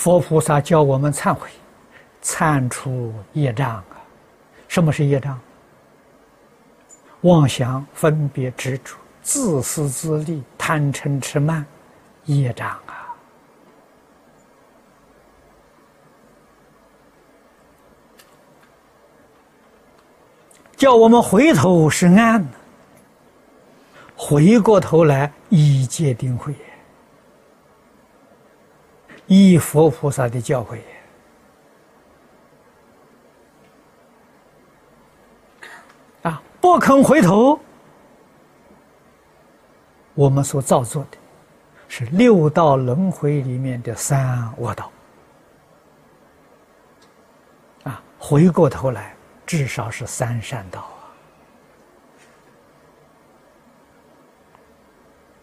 佛菩萨教我们忏悔，忏除业障啊！什么是业障？妄想、分别、执着、自私自利、贪嗔痴慢，业障啊！叫我们回头是岸，回过头来一戒定慧。依佛菩萨的教诲，啊，不肯回头，我们所造作的，是六道轮回里面的三恶道，啊，回过头来，至少是三善道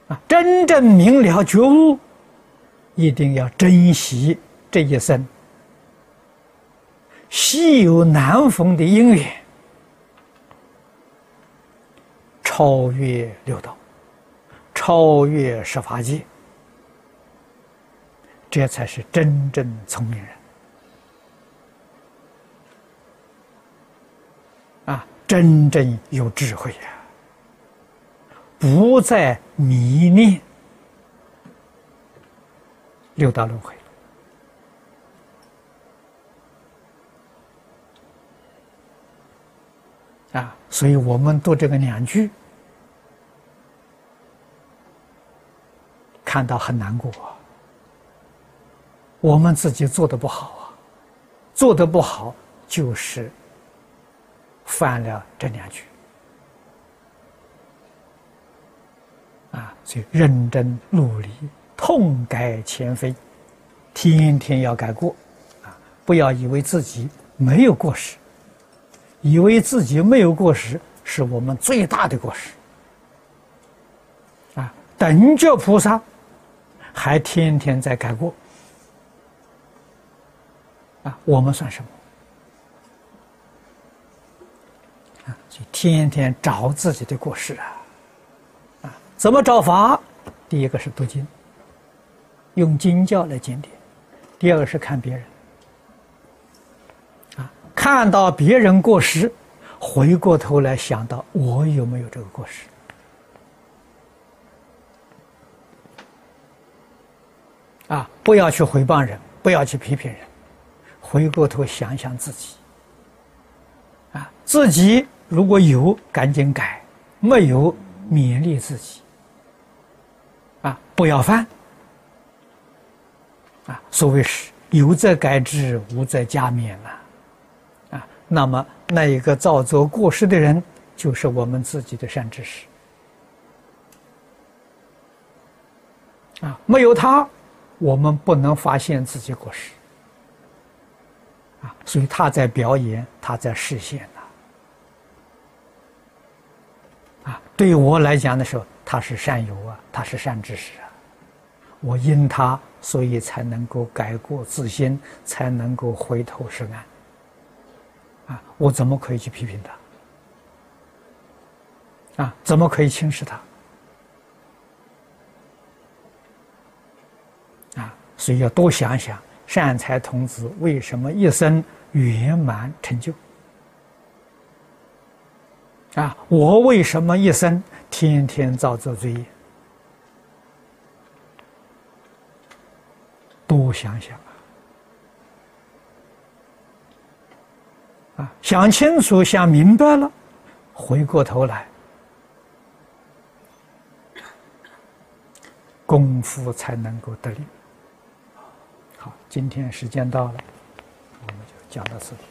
啊，啊，真正明了觉悟。一定要珍惜这一生稀有难逢的姻缘，超越六道，超越十法界，这才是真正聪明人啊！真正有智慧呀，不再迷恋。六道轮回啊，所以我们读这个两句，看到很难过。我们自己做的不好啊，做的不好就是犯了这两句啊，所以认真努力。痛改前非，天天要改过，啊！不要以为自己没有过失，以为自己没有过失是我们最大的过失。啊！等觉菩萨还天天在改过，啊！我们算什么？啊！就天天找自己的过失啊！啊！怎么找法？第一个是读经。用经教来检点，第二个是看别人，啊，看到别人过失，回过头来想到我有没有这个过失，啊，不要去诽谤人，不要去批评人，回过头想想自己，啊，自己如果有赶紧改，没有勉励自己，啊，不要犯。啊，所谓是有则改之，无则加勉呐。啊，那么那一个造作过失的人，就是我们自己的善知识。啊，没有他，我们不能发现自己过失。啊，所以他在表演，他在实现呐。啊，对我来讲的时候，他是善友啊，他是善知识啊。我因他，所以才能够改过自新，才能够回头是岸。啊，我怎么可以去批评他？啊，怎么可以轻视他？啊，所以要多想想，善财童子为什么一生圆满成就？啊，我为什么一生天天造作罪业？多想想啊！啊，想清楚、想明白了，回过头来，功夫才能够得力。好，今天时间到了，我们就讲到此里。